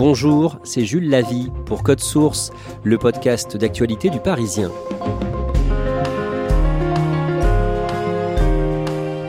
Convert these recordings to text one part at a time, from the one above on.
Bonjour, c'est Jules Lavie pour Code Source, le podcast d'actualité du Parisien.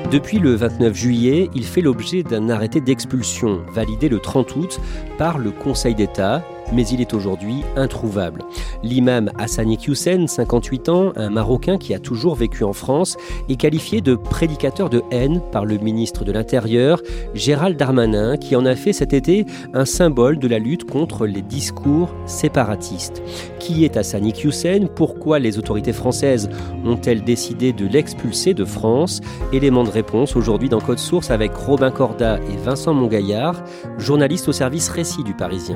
Depuis le 29 juillet, il fait l'objet d'un arrêté d'expulsion validé le 30 août par le Conseil d'État mais il est aujourd'hui introuvable. L'imam Hassani Hussein, 58 ans, un Marocain qui a toujours vécu en France, est qualifié de prédicateur de haine par le ministre de l'Intérieur, Gérald Darmanin, qui en a fait cet été un symbole de la lutte contre les discours séparatistes. Qui est Hassani Hussein? Pourquoi les autorités françaises ont-elles décidé de l'expulser de France? Élément de réponse aujourd'hui dans Code Source avec Robin Corda et Vincent Mongaillard, journalistes au service récit du Parisien.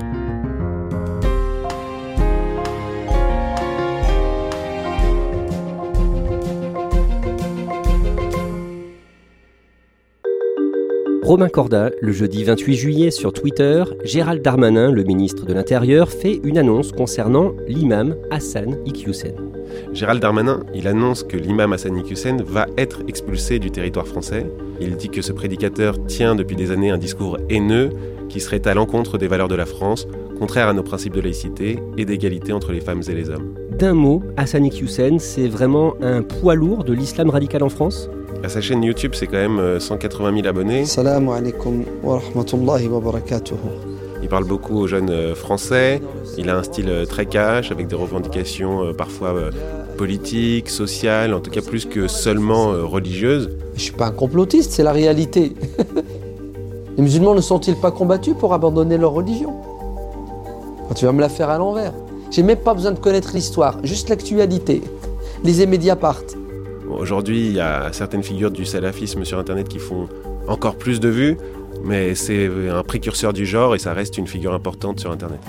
Romain Corda, le jeudi 28 juillet sur Twitter, Gérald Darmanin, le ministre de l'Intérieur, fait une annonce concernant l'imam Hassan Iqiyoussen. Gérald Darmanin, il annonce que l'imam Hassan Iqiyoussen va être expulsé du territoire français. Il dit que ce prédicateur tient depuis des années un discours haineux qui serait à l'encontre des valeurs de la France, contraire à nos principes de laïcité et d'égalité entre les femmes et les hommes. D'un mot, Hassan Iqiyoussen, c'est vraiment un poids lourd de l'islam radical en France à sa chaîne YouTube, c'est quand même 180 euh, 000 abonnés. Salam alaikum wa rahmatullahi wa barakatuh. Il parle beaucoup aux jeunes euh, français. Il a un style euh, très cash, avec des revendications parfois politiques, sociales, en tout cas plus que seulement religieuses. Je suis pas un complotiste, c'est la réalité. Les musulmans ne sont-ils pas combattus pour abandonner leur religion? Tu vas me la faire à l'envers. J'ai même pas besoin de connaître l'histoire, juste l'actualité. Les médias partent. Aujourd'hui, il y a certaines figures du salafisme sur Internet qui font encore plus de vues, mais c'est un précurseur du genre et ça reste une figure importante sur Internet.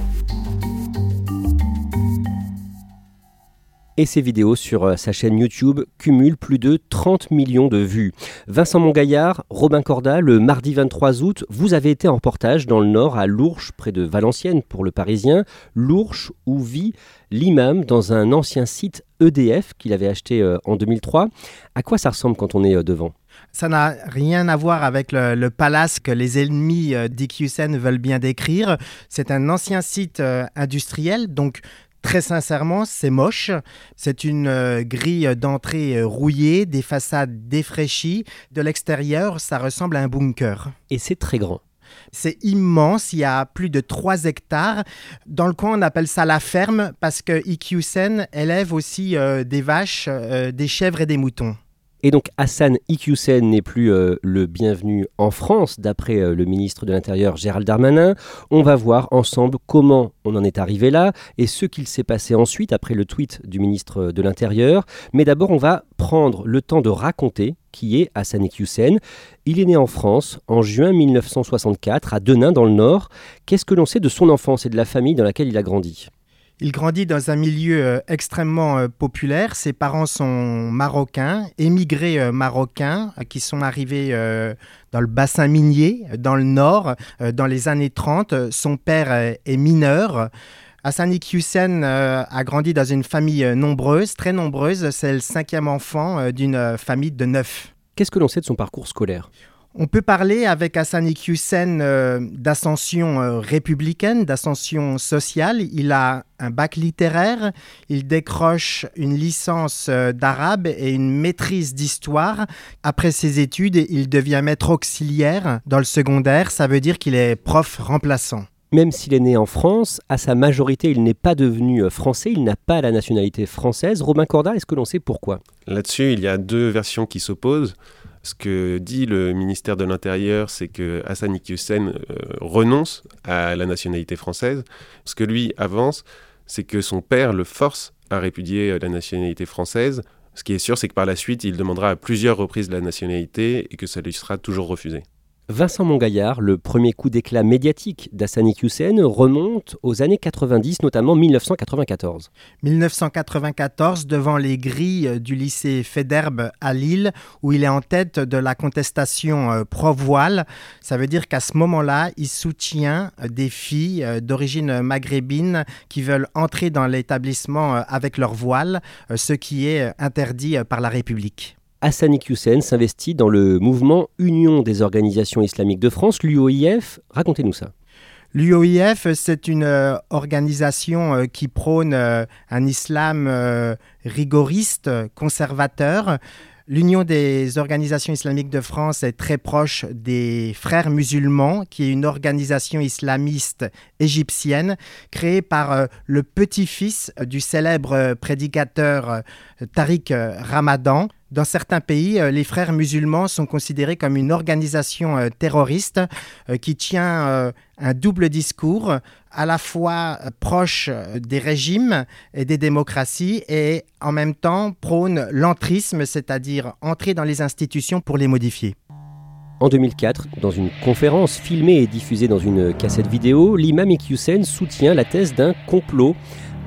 Et ses vidéos sur euh, sa chaîne YouTube cumulent plus de 30 millions de vues. Vincent Mongaillard, Robin Corda, le mardi 23 août, vous avez été en reportage dans le Nord à Lourches, près de Valenciennes pour le Parisien. Lourches où vit l'imam dans un ancien site EDF qu'il avait acheté euh, en 2003. À quoi ça ressemble quand on est euh, devant? Ça n'a rien à voir avec le, palace que les ennemis d'Iqiyoussen veulent bien décrire. C'est un ancien site industriel, donc Très sincèrement, c'est moche. C'est une euh, grille d'entrée euh, rouillée, des façades défraîchies. De l'extérieur, ça ressemble à un bunker. Et c'est très grand. C'est immense, il y a plus de 3 hectares. Dans le coin, on appelle ça la ferme parce que Ikyusen élève aussi euh, des vaches, des chèvres et des moutons. Et donc Hassan Iqiyoussen n'est plus euh, le bienvenu en France, d'après euh, le ministre de l'Intérieur Gérald Darmanin. On va voir ensemble comment on en est arrivé là et ce qu'il s'est passé ensuite après le tweet du ministre de l'Intérieur. Mais d'abord, on va prendre le temps de raconter qui est Hassan Iqiyoussen. Il est né en France en juin 1964 à Denain dans le Nord. Qu'est-ce que l'on sait de son enfance et de la famille dans laquelle il a grandi? Il grandit dans un milieu euh, extrêmement euh, populaire. Ses parents sont marocains, émigrés euh, marocains, qui sont arrivés dans le bassin minier, dans le nord, dans les années 30. Son père est mineur. Hassan Hussein a grandi dans une famille nombreuse, très nombreuse. C'est le cinquième enfant d'une famille de neuf. Qu'est-ce que l'on sait de son parcours scolaire? On peut parler avec Hassan Iqiyoussen euh, d'ascension euh, républicaine, d'ascension sociale. Il a un bac littéraire, il décroche une licence euh, d'arabe et une maîtrise d'histoire. Après ses études, il devient maître auxiliaire dans le secondaire, ça veut dire qu'il est prof remplaçant. Même s'il est né en France, à sa majorité, il n'est pas devenu français, il n'a pas la nationalité française. Robin Corda, est-ce que l'on sait pourquoi? Là-dessus, il y a deux versions qui s'opposent. Ce que dit le ministère de l'Intérieur, c'est que Hassan Iqiyoussen euh, renonce à la nationalité française. Ce que lui avance, c'est que son père le force à répudier euh, la nationalité française Ce qui est sûr, c'est que par la suite, il demandera à plusieurs reprises la nationalité et que ça lui sera toujours refusé. Vincent Mongaillard, le premier coup d'éclat médiatique d'Hassani Hussein remonte aux années 90, notamment 1994. 1994, devant les grilles du lycée Federbe à Lille, où il est en tête de la contestation euh, pro-voile. Ça veut dire qu'à ce moment-là, il soutient des filles euh, d'origine maghrébine qui veulent entrer dans l'établissement euh, avec leur voile, ce qui est interdit par la République. Hassani Hussein s'investit dans le mouvement Union des organisations islamiques de France, l'UOIF. Racontez-nous ça. L'UOIF, c'est une euh, organisation euh, qui prône euh, un islam rigoriste, conservateur. L'Union des organisations islamiques de France est très proche des Frères musulmans, qui est une organisation islamiste égyptienne créée par le petit-fils du célèbre prédicateur Tariq Ramadan. Dans certains pays, euh, les frères musulmans sont considérés comme une organisation euh, terroriste euh, qui tient un double discours, à la fois proche des régimes et des démocraties et en même temps prône l'entrisme, c'est-à-dire entrer dans les institutions pour les modifier. En 2004, dans une conférence filmée et diffusée dans une cassette vidéo, l'imam Iqiyoussen soutient la thèse d'un complot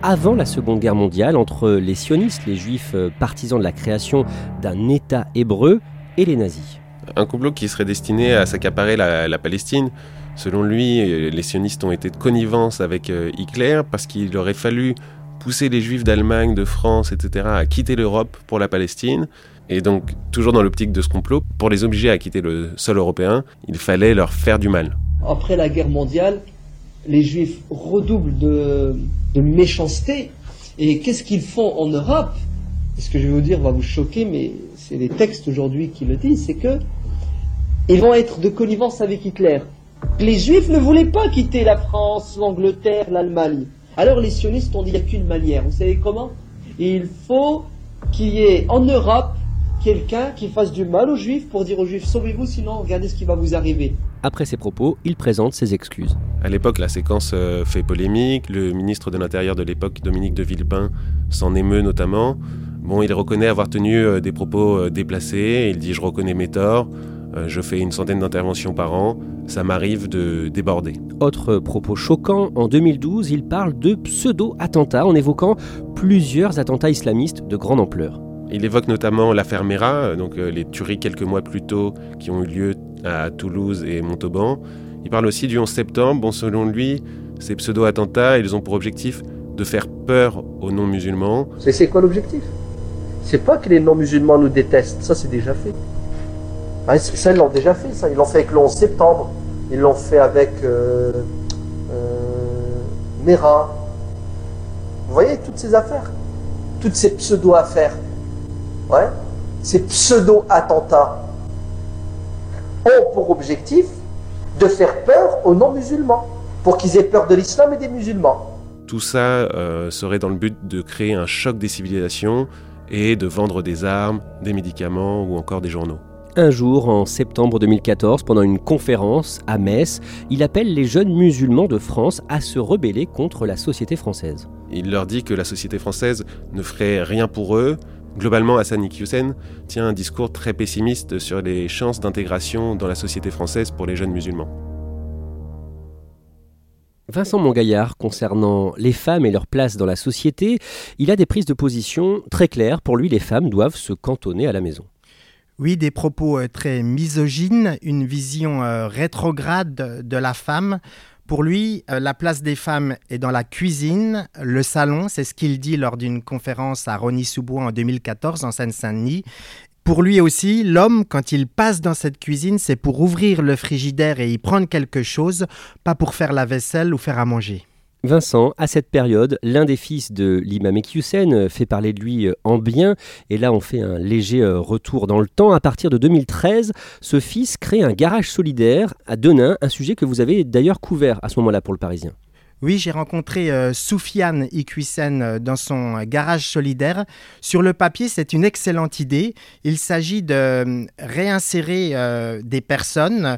avant la Seconde Guerre mondiale entre les sionistes, les juifs euh, partisans de la création d'un État hébreu, et les nazis. Un complot qui serait destiné à s'accaparer la, Palestine. Selon lui, euh, les sionistes ont été de connivence avec euh, Hitler parce qu'il aurait fallu pousser les juifs d'Allemagne, de France, etc. à quitter l'Europe pour la Palestine. Et donc, toujours dans l'optique de ce complot, pour les obliger à quitter le sol européen, il fallait leur faire du mal. Après la guerre mondiale, les juifs redoublent de, méchanceté. Et qu'est-ce qu'ils font en Europe? Ce que je vais vous dire va vous choquer, mais c'est les textes aujourd'hui qui le disent, c'est que ils vont être de connivence avec Hitler. Les juifs ne voulaient pas quitter la France, l'Angleterre, l'Allemagne. Alors les sionistes ont dit il n'y a qu'une manière. Vous savez comment? Il faut qu'il y ait en Europe quelqu'un qui fasse du mal aux juifs pour dire aux juifs sauvez-vous sinon regardez ce qui va vous arriver. Après ces propos, il présente ses excuses. À l'époque, la séquence euh, fait polémique. Le ministre de l'Intérieur de l'époque, Dominique de Villepin, s'en émeut notamment. Bon, il reconnaît avoir tenu euh, des propos euh, déplacés. Il dit Je reconnais mes torts. Je fais une centaine d'interventions par an. Ça m'arrive de déborder. Autre propos choquant, en 2012, il parle de pseudo-attentats en évoquant plusieurs attentats islamistes de grande ampleur. Il évoque notamment l'affaire Mera, donc les tueries quelques mois plus tôt qui ont eu lieu à Toulouse et Montauban. Il parle aussi du 11 septembre. Bon, selon lui, ces pseudo-attentats, ils ont pour objectif de faire peur aux non-musulmans. C'est quoi l'objectif? C'est pas que les non-musulmans nous détestent, ça c'est déjà fait. ça, ils l'ont déjà fait, ça. Ils l'ont fait avec le 11 septembre, ils l'ont fait avec euh, euh, Mera. Vous voyez toutes ces affaires? Toutes ces pseudo-affaires. Ouais Ces pseudo-attentats ont pour objectif de faire peur aux non-musulmans, pour qu'ils aient peur de l'islam et des musulmans. Tout ça euh, serait dans le but de créer un choc des civilisations et de vendre des armes, des médicaments ou encore des journaux. Un jour, en septembre 2014, pendant une conférence à Metz, il appelle les jeunes musulmans de France à se rebeller contre la société française. Il leur dit que la société française ne ferait rien pour eux, Globalement, Hassan Iqiyoussen tient un discours très pessimiste sur les chances d'intégration dans la société française pour les jeunes musulmans. Vincent Mongaillard, concernant les femmes et leur place dans la société, il a des prises de position très claires. Pour lui, les femmes doivent se cantonner à la maison. Oui, des propos euh, très misogynes, une vision euh, rétrograde de la femme, pour lui, euh, la place des femmes est dans la cuisine, le salon, c'est ce qu'il dit lors d'une conférence à Rony-sous-Bois en 2014 en Seine-Saint-Denis. Pour lui aussi, l'homme, quand il passe dans cette cuisine, c'est pour ouvrir le frigidaire et y prendre quelque chose, pas pour faire la vaisselle ou faire à manger. Vincent, à cette période, l'un des fils de l'imam Ekyusen fait parler de lui euh, en bien, et là on fait un léger euh, retour dans le temps. À partir de 2013, ce fils crée un garage solidaire à Denain, un sujet que vous avez d'ailleurs couvert à ce moment-là pour le Parisien. Oui, j'ai rencontré euh, Soufiane Iquisen euh, dans son garage solidaire. Sur le papier, c'est une excellente idée. Il s'agit de euh, réinsérer des personnes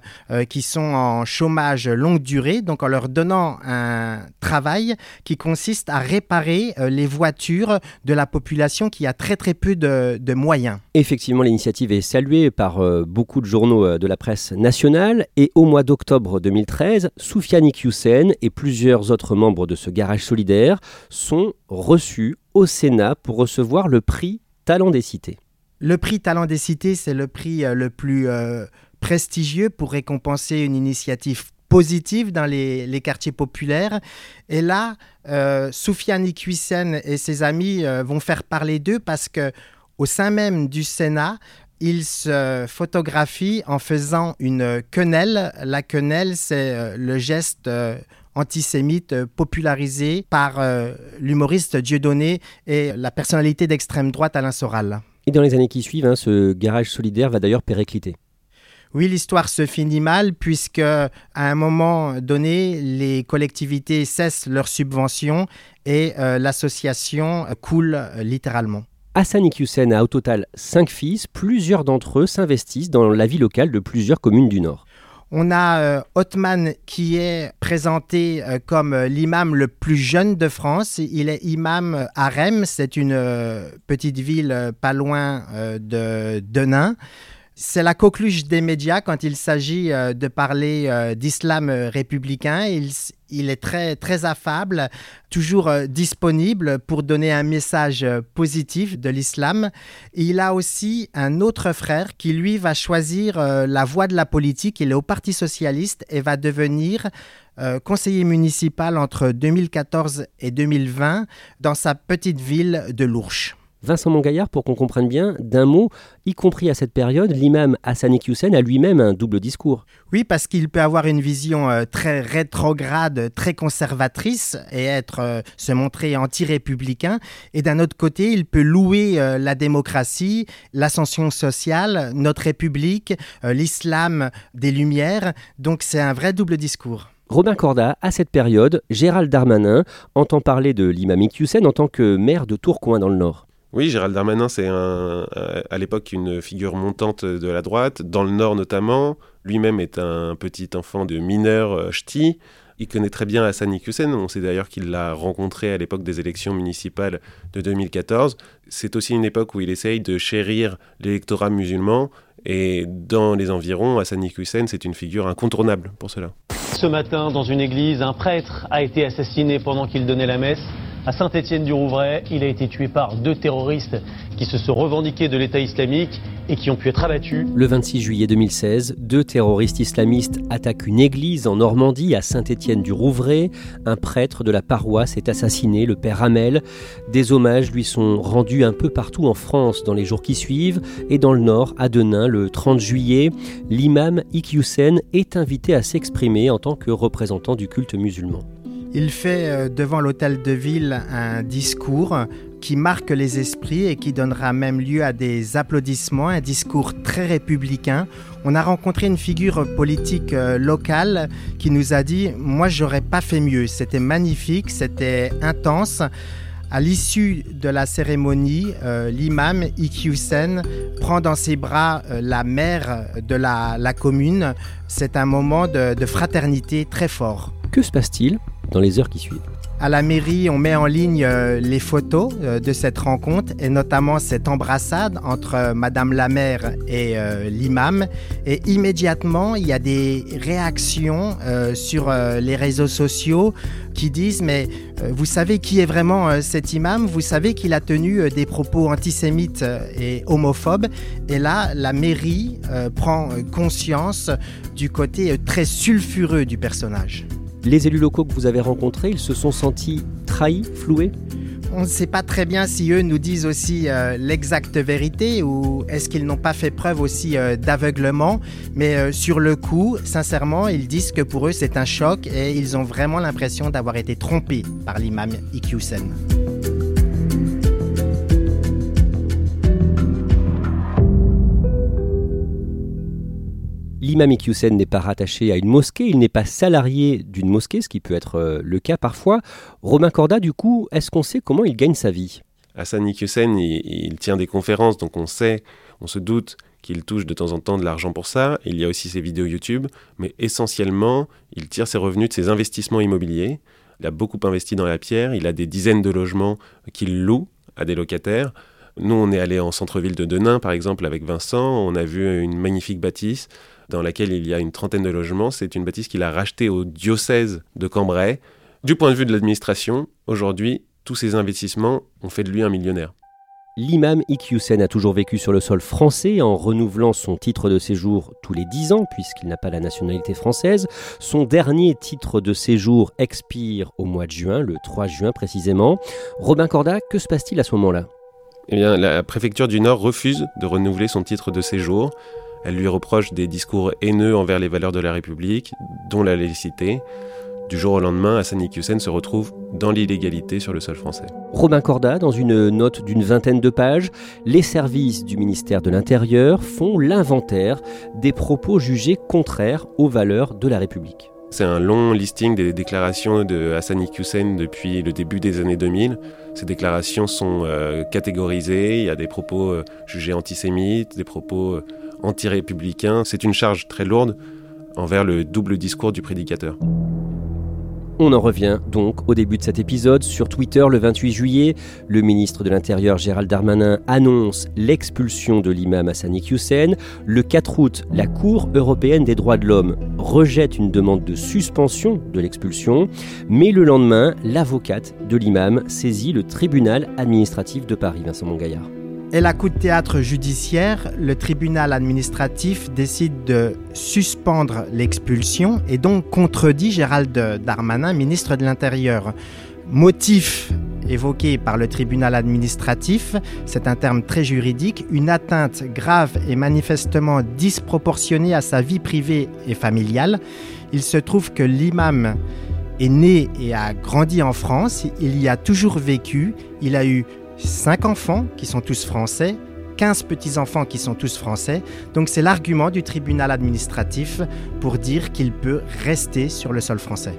qui sont en chômage longue durée, donc en leur donnant un travail qui consiste à réparer les voitures de la population qui a très très peu de, moyens. Effectivement, l'initiative est saluée par beaucoup de journaux de la presse nationale et au mois d'octobre 2013, Soufiane Iquisen et plusieurs autres membres de ce garage solidaire sont reçus au Sénat pour recevoir le prix Talent des Cités. Le prix Talent des Cités, c'est le prix euh, le plus euh, prestigieux pour récompenser une initiative positive dans les, quartiers populaires. Et là, euh, Soufiane Iquisen et ses amis euh, vont faire parler d'eux parce que au sein même du Sénat, ils se photographient en faisant une quenelle. La quenelle, c'est le geste antisémite euh, popularisé par euh, l'humoriste Dieudonné et la personnalité d'extrême droite Alain Soral. Et dans les années qui suivent, hein, ce garage solidaire va d'ailleurs péricliter. Oui, l'histoire se finit mal puisque à un moment donné, les collectivités cessent leurs subventions et euh, l'association coule littéralement. Hassan Iqiyoussen a au total cinq fils. Plusieurs d'entre eux s'investissent dans la vie locale de plusieurs communes du Nord. On a euh, qui est présenté euh, comme euh, l'imam le plus jeune de France. Il est imam à Rennes, c'est une petite ville pas loin de Denain. C'est la coqueluche des médias quand il s'agit euh, de parler euh, d'islam républicain. Il, est très, très affable, toujours euh, disponible pour donner un message positif de l'islam. Il a aussi un autre frère qui, lui, va choisir la voie de la politique. Il est au Parti socialiste et va devenir conseiller municipal entre 2014 et 2020 dans sa petite ville de Lourches. Vincent Mongaillard, pour qu'on comprenne bien, d'un mot, y compris à cette période, l'imam Hassan Iqiyoussen a lui-même un double discours. Oui, parce qu'il peut avoir une vision euh, très rétrograde, très conservatrice et être euh, se montrer anti-républicain. Et d'un autre côté, il peut louer euh, la démocratie, l'ascension sociale, notre République, l'islam des Lumières. Donc c'est un vrai double discours. Robin Corda, à cette période, Gérald Darmanin entend parler de l'imam Iqiyoussen en tant que maire de Tourcoing dans le Nord. Oui, Gérald Darmanin, c'est euh, à l'époque une figure montante de la droite, dans le Nord notamment. Lui-même est un petit enfant de mineur euh, ch'ti. Il connaît très bien Hassan Iqiyoussen. On sait d'ailleurs qu'il l'a rencontré à l'époque des élections municipales de 2014. C'est aussi une époque où il essaye de chérir l'électorat musulman. Et dans les environs, Hassan Iqiyoussen, c'est une figure incontournable pour cela. Ce matin, dans une église, un prêtre a été assassiné pendant qu'il donnait la messe à Saint-Étienne-du-Rouvray. Il a été tué par deux terroristes qui se sont revendiqués de l'État islamique et qui ont pu être abattus. Le 26 juillet 2016, deux terroristes islamistes attaquent une église en Normandie à Saint-Étienne-du-Rouvray. Un prêtre de la paroisse est assassiné, le père Hamel. Des hommages lui sont rendus un peu partout en France dans les jours qui suivent et dans le Nord, à Denain, le 30 juillet, l'imam Iqiyoussen est invité à s'exprimer en tant que représentant du culte musulman. Il fait euh, devant l'hôtel de ville un discours qui marque les esprits et qui donnera même lieu à des applaudissements, un discours très républicain. On a rencontré une figure politique euh, locale qui nous a dit Moi, j'aurais pas fait mieux. C'était magnifique, c'était intense. À l'issue de la cérémonie, euh, l'imam Iqiyoussen prend dans ses bras la mère de la, commune. C'est un moment de fraternité très fort. Que se passe-t-il? Dans les heures qui suivent. À la mairie, on met en ligne euh, les photos euh, de cette rencontre et notamment cette embrassade entre euh, Madame la maire et l'imam. Et immédiatement, il y a des réactions sur les réseaux sociaux qui disent mais vous savez qui est vraiment cet imam? Vous savez qu'il a tenu des propos antisémites et homophobes. Et là, la mairie prend conscience du côté très sulfureux du personnage. Les élus locaux que vous avez rencontrés, ils se sont sentis trahis, floués on ne sait pas très bien si eux nous disent aussi euh, l'exacte vérité ou est-ce qu'ils n'ont pas fait preuve aussi euh, d'aveuglement. Mais euh, sur le coup, sincèrement, ils disent que pour eux c'est un choc et ils ont vraiment l'impression d'avoir été trompés par l'imam Iqiyoussen. L'imam Iqiyoussen n'est pas rattaché à une mosquée, il n'est pas salarié d'une mosquée, ce qui peut être euh, le cas parfois. Romain Corda, du coup, est-ce qu'on sait comment il gagne sa vie? Hassan Iqiyoussen, il, il tient des conférences, donc on sait, on se doute qu'il touche de temps en temps de l'argent pour ça. Il y a aussi ses vidéos YouTube, mais essentiellement, il tire ses revenus de ses investissements immobiliers. Il a beaucoup investi dans la pierre, il a des dizaines de logements qu'il loue à des locataires. Nous, on est allé en centre-ville de Denain, par exemple, avec Vincent. On a vu une magnifique bâtisse dans laquelle il y a une trentaine de logements. C'est une bâtisse qu'il a rachetée au diocèse de Cambrai. Du point de vue de l'administration, aujourd'hui, tous ces investissements ont fait de lui un millionnaire. L'imam Iqiyoussen a toujours vécu sur le sol français en renouvelant son titre de séjour tous les 10 ans puisqu'il n'a pas la nationalité française. Son dernier titre de séjour expire au mois de juin, le 3 juin précisément. Robin Corda, que se passe-t-il à ce moment-là? Eh bien, la préfecture du Nord refuse de renouveler son titre de séjour. Elle lui reproche des discours haineux envers les valeurs de la République, dont la laïcité. Du jour au lendemain, Hassan Iqiyoussen se retrouve dans l'illégalité sur le sol français. Robin Corda, dans une note d'une vingtaine de pages, les services du ministère de l'Intérieur font l'inventaire des propos jugés contraires aux valeurs de la République. C'est un long listing des déclarations de Hassan Iqiyoussen depuis le début des années 2000. Ces déclarations sont euh, catégorisées, il y a des propos euh, jugés antisémites, des propos euh, anti-républicains. C'est une charge très lourde envers le double discours du prédicateur. On en revient donc au début de cet épisode. Sur Twitter, le 28 juillet, le ministre de l'Intérieur Gérald Darmanin annonce l'expulsion de l'imam Hassani Hussein. Le 4 août, la Cour européenne des droits de l'homme rejette une demande de suspension de l'expulsion. Mais le lendemain, l'avocate de l'imam saisit le tribunal administratif de Paris, Vincent Mongaillard. Et la coup de théâtre judiciaire, le tribunal administratif décide de suspendre l'expulsion et donc contredit Gérald Darmanin, ministre de l'Intérieur. Motif évoqué par le tribunal administratif, c'est un terme très juridique, une atteinte grave et manifestement disproportionnée à sa vie privée et familiale. Il se trouve que l'imam est né et a grandi en France, il y a toujours vécu, il a eu 5 enfants qui sont tous français, 15 petits-enfants qui sont tous français. Donc c'est l'argument du tribunal administratif pour dire qu'il peut rester sur le sol français.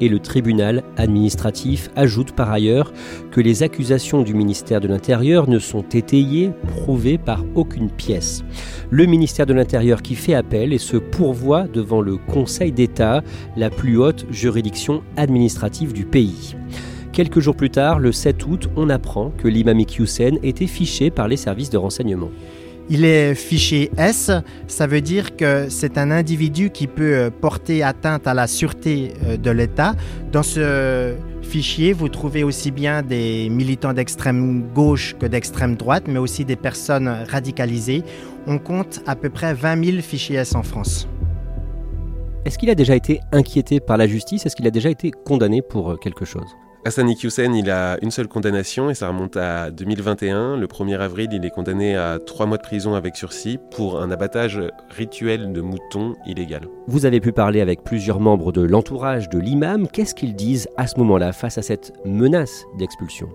Et le tribunal administratif ajoute par ailleurs que les accusations du ministère de l'Intérieur ne sont étayées, prouvées par aucune pièce. Le ministère de l'Intérieur qui fait appel et se pourvoit devant le Conseil d'État, la plus haute juridiction administrative du pays. Quelques jours plus tard, le 7 août, on apprend que l'imam Hussein était fiché par les services de renseignement. Il est fiché S, ça veut dire que c'est un individu qui peut euh, porter atteinte à la sûreté euh, de l'État. Dans ce fichier, vous trouvez aussi bien des militants d'extrême gauche que d'extrême droite, mais aussi des personnes radicalisées. On compte à peu près 20 000 fichiers S en France. Est-ce qu'il a déjà été inquiété par la justice? Est-ce qu'il a déjà été condamné pour euh, quelque chose? Hassan Iqiyoussen, il a une seule condamnation et ça remonte à 2021. Le 1er avril, il est condamné à trois mois de prison avec sursis pour un abattage rituel de moutons illégal. Vous avez pu parler avec plusieurs membres de l'entourage de l'imam. Qu'est-ce qu'ils disent à ce moment-là face à cette menace d'expulsion?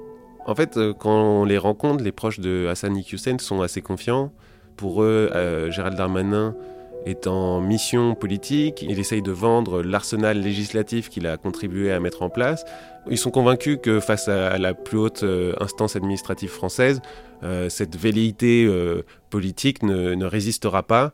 En fait, euh, quand on les rencontre, les proches de Hassan Iqiyoussen sont assez confiants. Pour eux, euh, Gérald Darmanin est en mission politique, il essaye de vendre l'arsenal législatif qu'il a contribué à mettre en place. Ils sont convaincus que face à la plus haute euh, instance administrative française, euh, cette velléité euh, politique ne, résistera pas.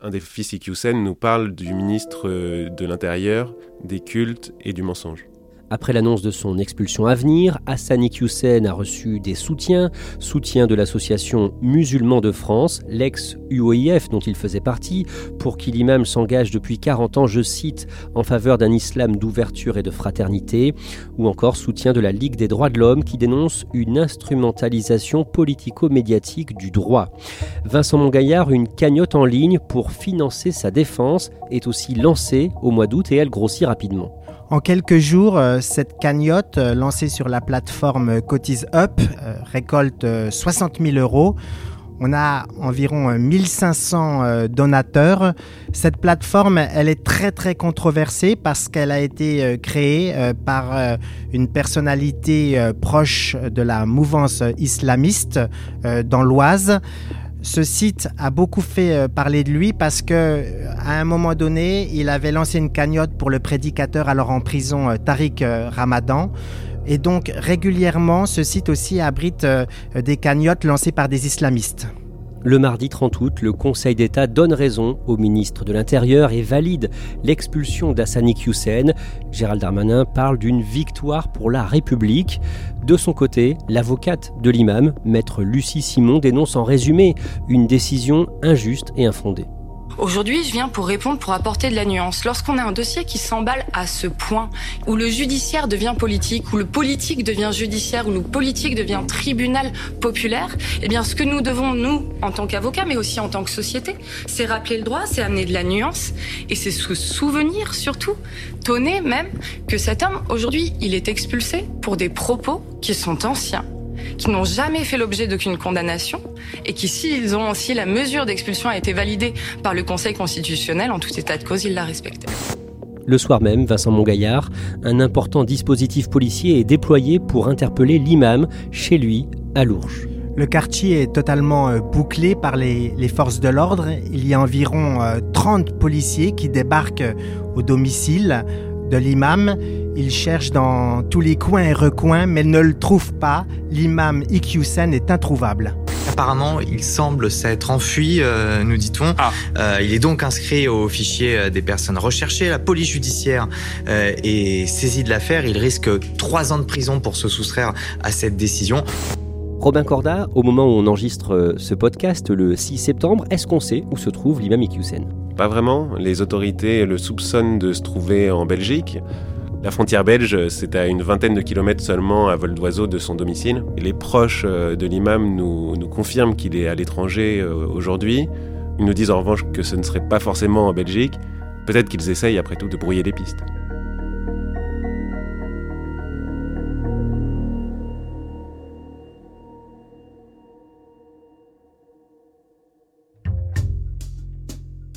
Un des fils Iqiyoussen nous parle du ministre de l'Intérieur, des cultes et du mensonge. Après l'annonce de son expulsion à venir, Hassani Hussein a reçu des soutiens, soutien de l'association Musulmans de France, l'ex-UOIF dont il faisait partie, pour qui l'imam s'engage depuis 40 ans, je cite, en faveur d'un islam d'ouverture et de fraternité, ou encore soutien de la Ligue des droits de l'homme qui dénonce une instrumentalisation politico-médiatique du droit. Vincent Mongaillard, une cagnotte en ligne pour financer sa défense, est aussi lancée au mois d'août et elle grossit rapidement. En quelques jours, euh, cette cagnotte euh, lancée sur la plateforme Cotise Up euh, récolte 60 000 euros. On a environ 1500 donateurs. Cette plateforme, elle est très très controversée parce qu'elle a été créée par une personnalité proche de la mouvance islamiste dans l'Oise. Ce site a beaucoup fait euh, parler de lui parce que euh, à un moment donné, il avait lancé une cagnotte pour le prédicateur alors en prison euh, Tariq Ramadan. Et donc régulièrement, ce site aussi abrite des cagnottes lancées par des islamistes. Le mardi 30 août, le Conseil d'État donne raison au ministre de l'Intérieur et valide l'expulsion d'Hassani Hussein. Gérald Darmanin parle d'une victoire pour la République. De son côté, l'avocate de l'imam, maître Lucie Simon, dénonce en résumé une décision injuste et infondée. Aujourd'hui, je viens pour répondre, pour apporter de la nuance. Lorsqu'on a un dossier qui s'emballe à ce point, où le judiciaire devient politique, où le politique devient judiciaire, où le politique devient tribunal populaire, eh bien, ce que nous devons, nous, en tant qu'avocats, mais aussi en tant que société, c'est rappeler le droit, c'est amener de la nuance, et c'est se souvenir, surtout, tonner même, que cet homme, aujourd'hui, il est expulsé pour des propos qui sont anciens qui n'ont jamais fait l'objet d'aucune condamnation et qui, s'ils ont, si la mesure d'expulsion a été validée par le Conseil constitutionnel, en tout état de cause, ils la respectaient. Le soir même, Vincent Mongaillard, un important dispositif policier est déployé pour interpeller l'imam chez lui à Lourges. Le quartier est totalement euh, bouclé par les, forces de l'ordre. Il y a environ 30 euh, policiers qui débarquent euh, au domicile de l'imam. Ils cherchent dans tous les coins et recoins, mais ne le trouvent pas. L'imam Iqiyoussen est introuvable. Apparemment, il semble s'être enfui, euh, nous dit-on. Ah. Euh, il est donc inscrit au fichier euh, des personnes recherchées. La police judiciaire est saisie de l'affaire. Il risque trois ans de prison pour se soustraire à cette décision. Robin Corda, au moment où on enregistre ce podcast, le 6 septembre, est-ce qu'on sait où se trouve l'imam Iqiyoussen pas vraiment. Les autorités le soupçonnent de se trouver en Belgique. La frontière belge, c'est à une vingtaine de kilomètres seulement à vol d'oiseau de son domicile. les proches euh, de l'imam nous, nous, confirment qu'il est à l'étranger euh, aujourd'hui. Ils nous disent en revanche que ce ne serait pas forcément en Belgique. Peut-être qu'ils essayent après tout de brouiller les pistes.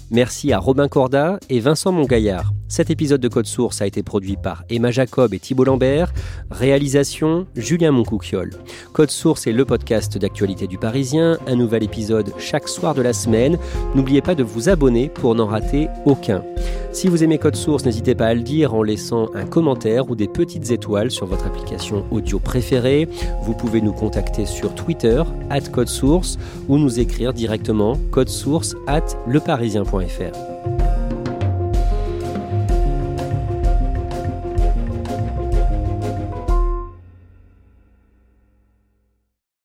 Merci à Robin Corda et Vincent Mongaillard. Cet épisode de Code Source a été produit par Emma Jacob et Thibault Lambert. Réalisation Julien Moncouquiole. Code Source est le podcast d'actualité du Parisien. Un nouvel épisode chaque soir de la semaine. N'oubliez pas de vous abonner pour n'en rater aucun. Si vous aimez Code Source, n'hésitez pas à le dire en laissant un commentaire ou des petites étoiles sur votre application audio préférée. Vous pouvez nous contacter sur Twitter, at Code Source, ou nous écrire directement source at leparisien.fr.